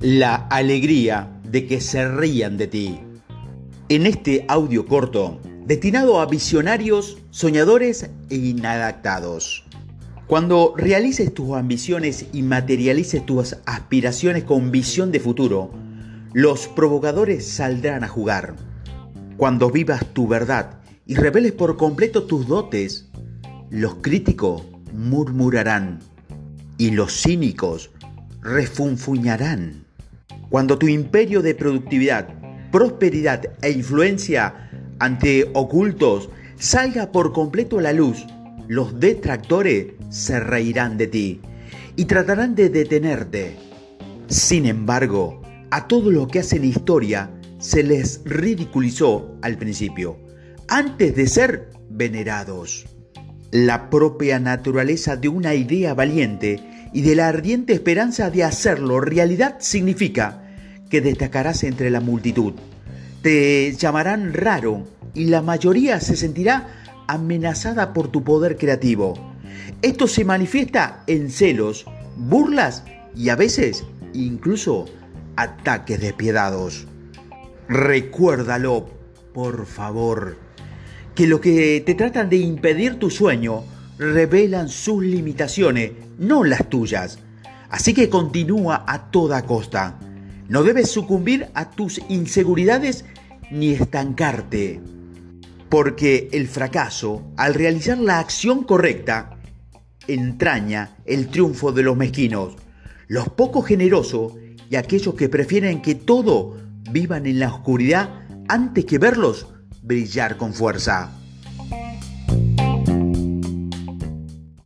la alegría de que se rían de ti. En este audio corto, destinado a visionarios, soñadores e inadaptados. Cuando realices tus ambiciones y materialices tus aspiraciones con visión de futuro, los provocadores saldrán a jugar. Cuando vivas tu verdad y reveles por completo tus dotes, los críticos murmurarán y los cínicos refunfuñarán. Cuando tu imperio de productividad, prosperidad e influencia ante ocultos salga por completo a la luz, los detractores se reirán de ti y tratarán de detenerte. Sin embargo, a todo lo que hacen historia se les ridiculizó al principio, antes de ser venerados. La propia naturaleza de una idea valiente y de la ardiente esperanza de hacerlo realidad significa que destacarás entre la multitud. Te llamarán raro y la mayoría se sentirá amenazada por tu poder creativo. Esto se manifiesta en celos, burlas y a veces incluso ataques despiadados. Recuérdalo, por favor, que lo que te tratan de impedir tu sueño revelan sus limitaciones, no las tuyas. Así que continúa a toda costa. No debes sucumbir a tus inseguridades ni estancarte. Porque el fracaso, al realizar la acción correcta, entraña el triunfo de los mezquinos, los poco generosos y aquellos que prefieren que todo vivan en la oscuridad antes que verlos brillar con fuerza.